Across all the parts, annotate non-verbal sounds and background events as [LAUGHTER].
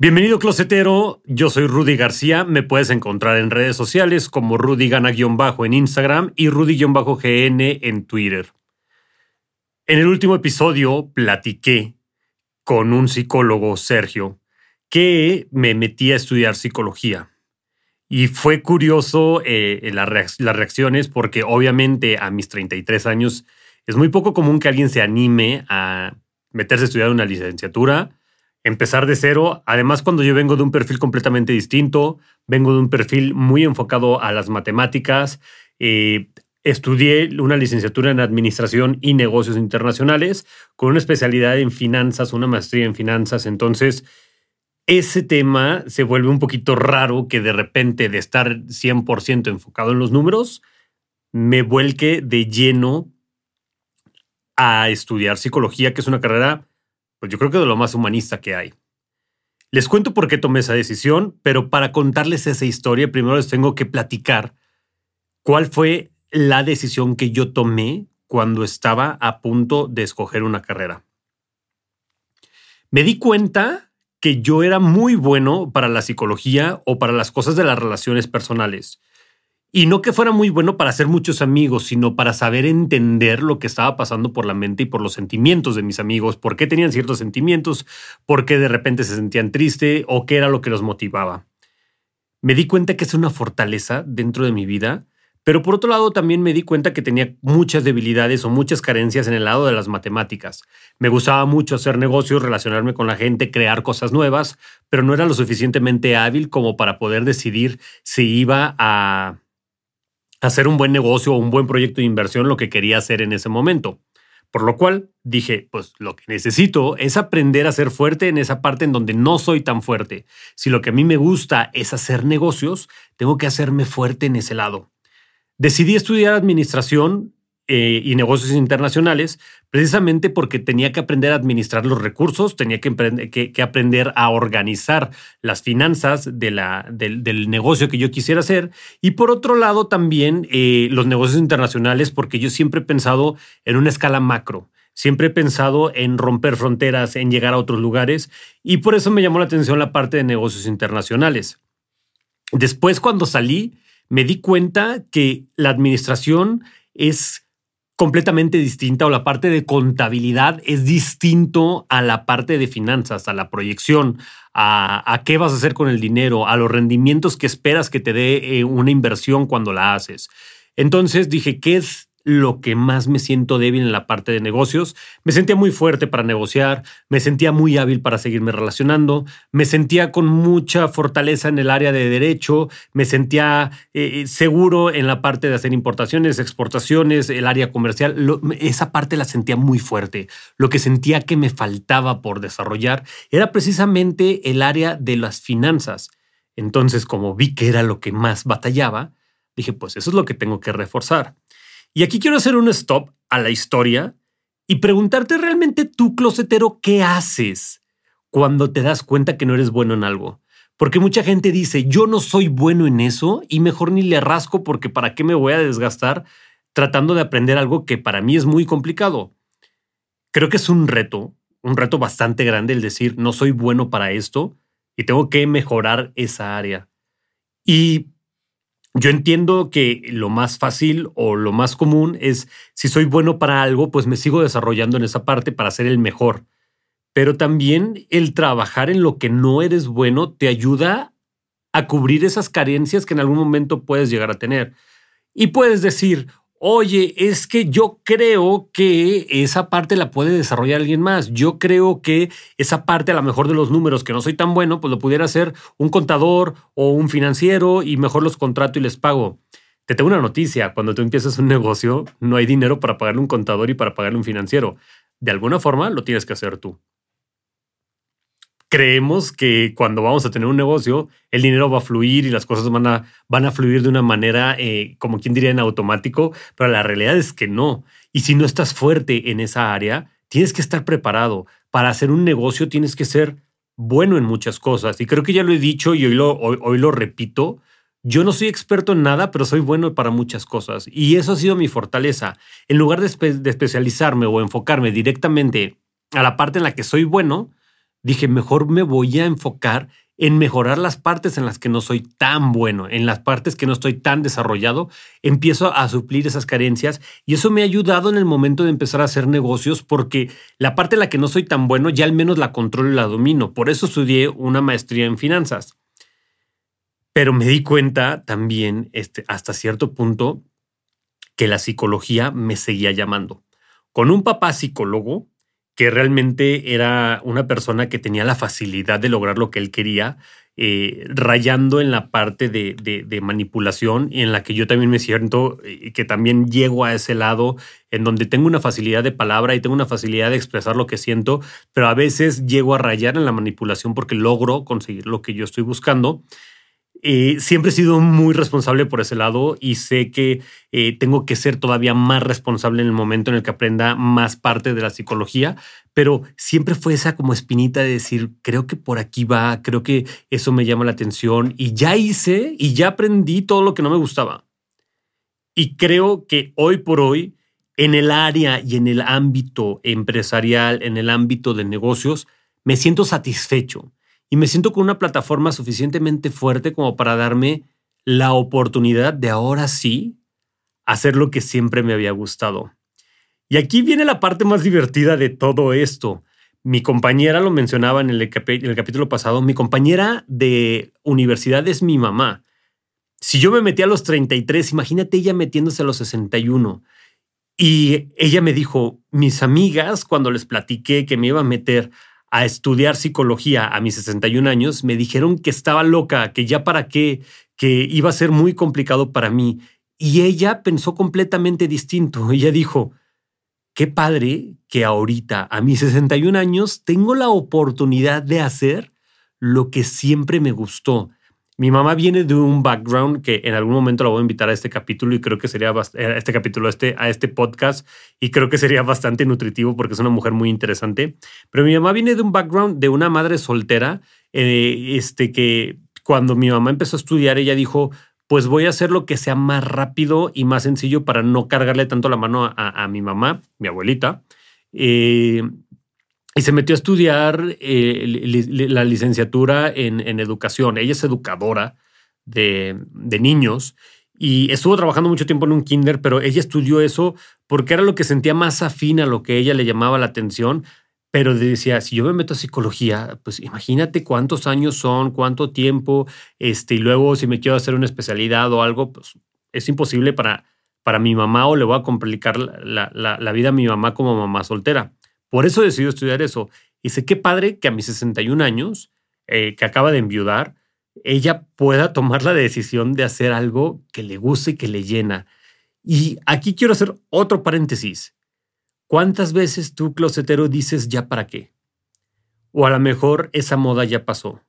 Bienvenido closetero, yo soy Rudy García, me puedes encontrar en redes sociales como Rudy Gana-bajo en Instagram y Rudy-GN en Twitter. En el último episodio platiqué con un psicólogo, Sergio, que me metí a estudiar psicología. Y fue curioso eh, las reacciones porque obviamente a mis 33 años es muy poco común que alguien se anime a meterse a estudiar una licenciatura empezar de cero. Además, cuando yo vengo de un perfil completamente distinto, vengo de un perfil muy enfocado a las matemáticas. Eh, estudié una licenciatura en Administración y Negocios Internacionales con una especialidad en finanzas, una maestría en finanzas. Entonces, ese tema se vuelve un poquito raro que de repente de estar 100% enfocado en los números, me vuelque de lleno a estudiar psicología, que es una carrera pues yo creo que de lo más humanista que hay. Les cuento por qué tomé esa decisión, pero para contarles esa historia, primero les tengo que platicar cuál fue la decisión que yo tomé cuando estaba a punto de escoger una carrera. Me di cuenta que yo era muy bueno para la psicología o para las cosas de las relaciones personales. Y no que fuera muy bueno para hacer muchos amigos, sino para saber entender lo que estaba pasando por la mente y por los sentimientos de mis amigos, por qué tenían ciertos sentimientos, por qué de repente se sentían tristes o qué era lo que los motivaba. Me di cuenta que es una fortaleza dentro de mi vida, pero por otro lado también me di cuenta que tenía muchas debilidades o muchas carencias en el lado de las matemáticas. Me gustaba mucho hacer negocios, relacionarme con la gente, crear cosas nuevas, pero no era lo suficientemente hábil como para poder decidir si iba a hacer un buen negocio o un buen proyecto de inversión lo que quería hacer en ese momento. Por lo cual dije, pues lo que necesito es aprender a ser fuerte en esa parte en donde no soy tan fuerte. Si lo que a mí me gusta es hacer negocios, tengo que hacerme fuerte en ese lado. Decidí estudiar administración eh, y negocios internacionales, precisamente porque tenía que aprender a administrar los recursos, tenía que, que, aprender a organizar las finanzas de la, del, negocio que yo quisiera hacer. Y por otro lado, también eh, los negocios internacionales, porque yo siempre he pensado en una escala macro. Siempre he pensado en romper fronteras, en llegar a otros lugares, y por eso me llamó la atención la parte de negocios internacionales. Después, cuando salí, me di cuenta que la administración es completamente distinta o la parte de contabilidad es distinto a la parte de finanzas, a la proyección, a, qué vas a hacer con el dinero, a los rendimientos que esperas que te dé eh, una inversión cuando la haces. Entonces dije, ¿qué es lo que más me siento débil en la parte de negocios. Me sentía muy fuerte para negociar, me sentía muy hábil para seguirme relacionando, me sentía con mucha fortaleza en el área de derecho, me sentía eh, eh, seguro en la parte de hacer importaciones, exportaciones, el área comercial. esa parte la sentía muy fuerte. Lo que sentía que me faltaba por desarrollar era precisamente el área de las finanzas. Entonces, como vi que era lo que más batallaba, dije, pues eso es lo que tengo que reforzar. Y aquí quiero hacer un stop a la historia y preguntarte realmente tú, closetero, ¿qué haces cuando te das cuenta que no eres bueno en algo? Porque mucha gente dice, yo no soy bueno en eso y mejor ni le rasco porque para qué me voy a desgastar tratando de aprender algo que para mí es muy complicado. Creo que es un reto, un reto bastante grande el decir, no soy bueno para esto y tengo que mejorar esa área. Y yo entiendo que lo más fácil o lo más común es, si soy bueno para algo, pues me sigo desarrollando en esa parte para ser el mejor. Pero también el trabajar en lo que no eres bueno te ayuda a cubrir esas carencias que en algún momento puedes llegar a tener. Y puedes decir, oye, es que yo creo que esa parte la puede desarrollar alguien más. Yo creo que esa parte, a lo mejor de los números, que no soy tan bueno, pues lo pudiera hacer un contador o un financiero y mejor los contrato y les pago. Te tengo una noticia, cuando tú empiezas un negocio, no hay dinero para pagarle un contador y para pagarle un financiero. De alguna forma lo tienes que hacer tú. Creemos que cuando vamos a tener un negocio, el dinero va a fluir y las cosas van a, van a fluir de una manera, eh, como quien diría, en automático, pero la realidad es que no. Y si no estás fuerte en esa área, tienes que estar preparado. Para hacer un negocio tienes que ser bueno en muchas cosas. Y creo que ya lo he dicho y hoy lo, hoy, lo repito. Yo no soy experto en nada, pero soy bueno para muchas cosas. Y eso ha sido mi fortaleza. En lugar de, de especializarme o enfocarme directamente a la parte en la que soy bueno, dije, mejor me voy a enfocar en mejorar las partes en las que no soy tan bueno, en las partes que no estoy tan desarrollado, empiezo a suplir esas carencias y eso me ha ayudado en el momento de empezar a hacer negocios porque la parte en la que no soy tan bueno ya al menos la controlo y la domino. Por eso estudié una maestría en finanzas. Pero me di cuenta también este, hasta cierto punto que la psicología me seguía llamando. Con un papá psicólogo, que realmente era una persona que tenía la facilidad de lograr lo que él quería, eh, rayando en la parte de, de, manipulación y en la que yo también me siento eh, que también llego a ese lado en donde tengo una facilidad de palabra y tengo una facilidad de expresar lo que siento, pero a veces llego a rayar en la manipulación porque logro conseguir lo que yo estoy buscando. Eh, siempre he sido muy responsable por ese lado y sé que eh, tengo que ser todavía más responsable en el momento en el que aprenda más parte de la psicología, pero siempre fue esa como espinita de decir, creo que por aquí va, creo que eso me llama la atención y ya hice y ya aprendí todo lo que no me gustaba. Y creo que hoy por hoy, en el área y en el ámbito empresarial, en el ámbito de negocios, me siento satisfecho y me siento con una plataforma suficientemente fuerte como para darme la oportunidad de ahora sí hacer lo que siempre me había gustado. Y aquí viene la parte más divertida de todo esto. Mi compañera lo mencionaba en el, capítulo pasado, mi compañera de universidad es mi mamá. Si yo me metí a los 33, imagínate ella metiéndose a los 61. Y ella me dijo, mis amigas, cuando les platiqué que me iba a meter a estudiar psicología a mis 61 años, me dijeron que estaba loca, que ya para qué, que iba a ser muy complicado para mí. Y ella pensó completamente distinto. [LAUGHS] Ella dijo, qué padre que ahorita, a mis 61 años, tengo la oportunidad de hacer lo que siempre me gustó. Mi mamá viene de un background que en algún momento la voy a invitar a este capítulo y creo que sería eh, a este capítulo, este, a este podcast y creo que sería bastante nutritivo porque es una mujer muy interesante. Pero mi mamá viene de un background de una madre soltera, eh, este que cuando mi mamá empezó a estudiar ella dijo, pues voy a hacer lo que sea más rápido y más sencillo para no cargarle tanto la mano a, mi mamá, mi abuelita. Eh, y se metió a estudiar eh, la licenciatura en, educación. Ella es educadora de, niños y estuvo trabajando mucho tiempo en un kinder, pero ella estudió eso porque era lo que sentía más afín a lo que ella le llamaba la atención. Pero decía, si yo me meto a psicología, pues imagínate cuántos años son, cuánto tiempo, este, y luego si me quiero hacer una especialidad o algo, pues es imposible para, para mi mamá o le voy a complicar la, la vida a mi mamá como mamá soltera. Por eso decidió estudiar eso. Y sé qué padre que a mis 61 años, eh, que acaba de enviudar, ella pueda tomar la decisión de hacer algo que le guste y que le llena. Y aquí quiero hacer otro paréntesis. ¿Cuántas veces tú, closetero, dices ya para qué? O a lo mejor esa moda ya pasó.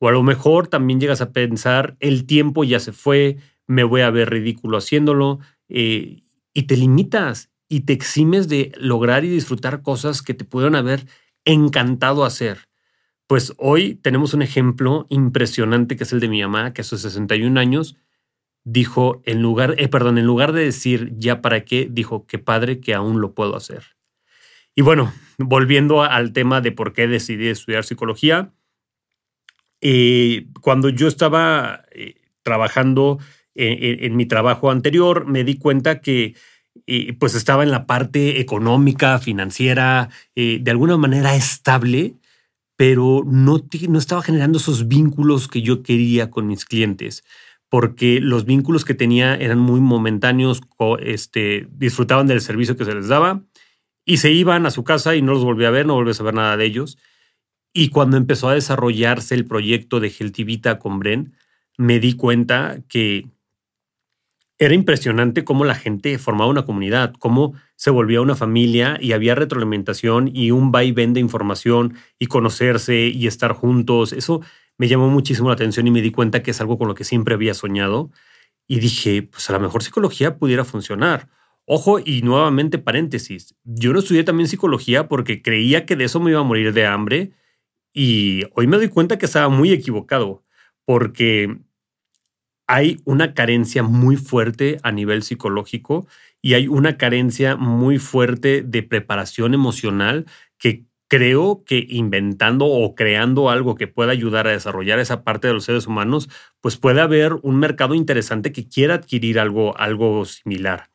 O a lo mejor también llegas a pensar, el tiempo ya se fue, me voy a ver ridículo haciéndolo, eh, y te limitas y te eximes de lograr y disfrutar cosas que te pudieron haber encantado hacer. Pues hoy tenemos un ejemplo impresionante que es el de mi mamá, que a sus 61 años dijo, en lugar, eh, perdón, en lugar de decir ya para qué, dijo, qué padre que aún lo puedo hacer. Y bueno, volviendo al tema de por qué decidí estudiar psicología, eh, cuando yo estaba eh, trabajando en, mi trabajo anterior, me di cuenta que y pues estaba en la parte económica, financiera, eh, de alguna manera estable, pero no, no estaba generando esos vínculos que yo quería con mis clientes, porque los vínculos que tenía eran muy momentáneos, este, disfrutaban del servicio que se les daba y se iban a su casa y no los volví a ver, no volví a saber nada de ellos. Y cuando empezó a desarrollarse el proyecto de Geltivita con Bren, me di cuenta que era impresionante cómo la gente formaba una comunidad, cómo se volvía una familia y había retroalimentación y un vaivén de información y conocerse y estar juntos. Eso me llamó muchísimo la atención y me di cuenta que es algo con lo que siempre había soñado. Y dije, pues a lo mejor psicología pudiera funcionar. Ojo, y nuevamente paréntesis, yo no estudié también psicología porque creía que de eso me iba a morir de hambre y hoy me doy cuenta que estaba muy equivocado porque hay una carencia muy fuerte a nivel psicológico y hay una carencia muy fuerte de preparación emocional que creo que inventando o creando algo que pueda ayudar a desarrollar esa parte de los seres humanos, pues puede haber un mercado interesante que quiera adquirir algo, algo similar.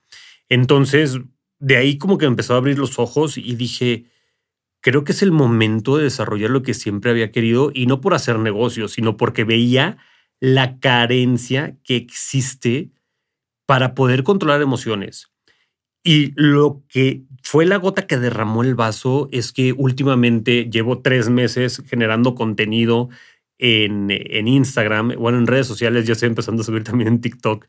Entonces, de ahí como que empezó a abrir los ojos y dije, creo que es el momento de desarrollar lo que siempre había querido y no por hacer negocios, sino porque veía la carencia que existe para poder controlar emociones. Y lo que fue la gota que derramó el vaso es que últimamente llevo tres meses generando contenido en, en Instagram, bueno, en redes sociales, ya estoy empezando a subir también en TikTok.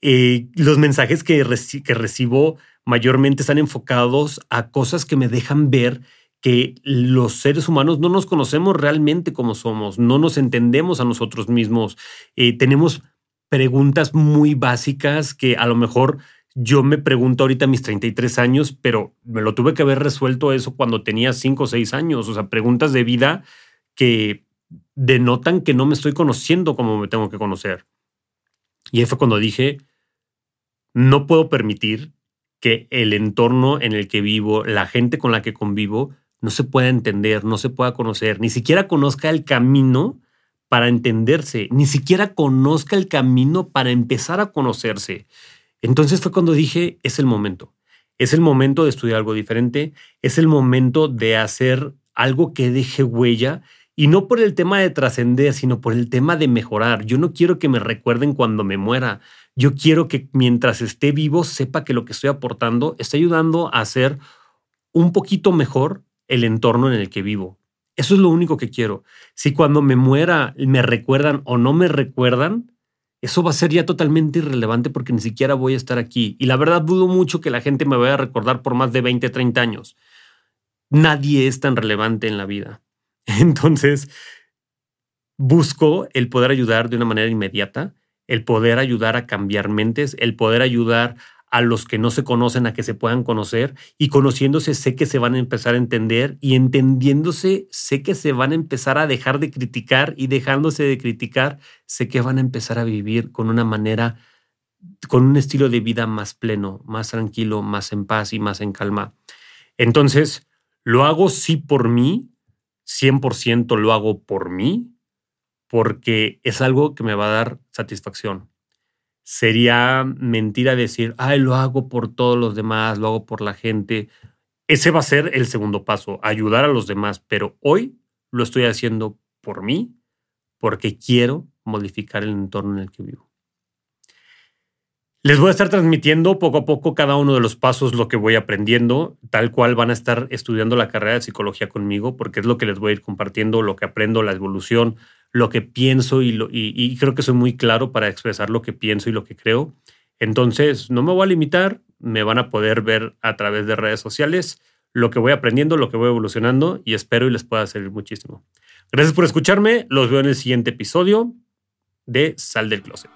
Eh, los mensajes que, que recibo mayormente están enfocados a cosas que me dejan ver que los seres humanos no nos conocemos realmente como somos, no nos entendemos a nosotros mismos, eh, tenemos preguntas muy básicas que a lo mejor yo me pregunto ahorita a mis 33 años, pero me lo tuve que haber resuelto eso cuando tenía 5 o 6 años, o sea, preguntas de vida que denotan que no me estoy conociendo como me tengo que conocer. Y ahí fue cuando dije, no puedo permitir que el entorno en el que vivo, la gente con la que convivo, no se pueda entender, no se pueda conocer, ni siquiera conozca el camino para entenderse, ni siquiera conozca el camino para empezar a conocerse. Entonces fue cuando dije, es el momento. Es el momento de estudiar algo diferente, es el momento de hacer algo que deje huella y no por el tema de trascender, sino por el tema de mejorar. Yo no quiero que me recuerden cuando me muera. Yo quiero que mientras esté vivo sepa que lo que estoy aportando está ayudando a hacer un poquito mejor el entorno en el que vivo. Eso es lo único que quiero. Si cuando me muera me recuerdan o no me recuerdan, eso va a ser ya totalmente irrelevante porque ni siquiera voy a estar aquí. Y la verdad dudo mucho que la gente me vaya a recordar por más de 20, 30 años. Nadie es tan relevante en la vida. [LAUGHS] Entonces, busco el poder ayudar de una manera inmediata, el poder ayudar a cambiar mentes, el poder ayudar a los que no se conocen a que se puedan conocer y conociéndose sé que se van a empezar a entender y entendiéndose sé que se van a empezar a dejar de criticar y dejándose de criticar sé que van a empezar a vivir con una manera, con un estilo de vida más pleno, más tranquilo, más en paz y más en calma. Entonces, lo hago sí por mí, 100% lo hago por mí, porque es algo que me va a dar satisfacción sería mentira decir, ay, lo hago por todos los demás, lo hago por la gente. Ese va a ser el segundo paso, ayudar a los demás, pero hoy lo estoy haciendo por mí, porque quiero modificar el entorno en el que vivo. Les voy a estar transmitiendo poco a poco cada uno de los pasos, lo que voy aprendiendo, tal cual van a estar estudiando la carrera de psicología conmigo, porque es lo que les voy a ir compartiendo, lo que aprendo, la evolución, lo que pienso y, lo, y, creo que soy muy claro para expresar lo que pienso y lo que creo. Entonces, no me voy a limitar, me van a poder ver a través de redes sociales lo que voy aprendiendo, lo que voy evolucionando y espero y les pueda servir muchísimo. Gracias por escucharme, los veo en el siguiente episodio de Sal del Closet.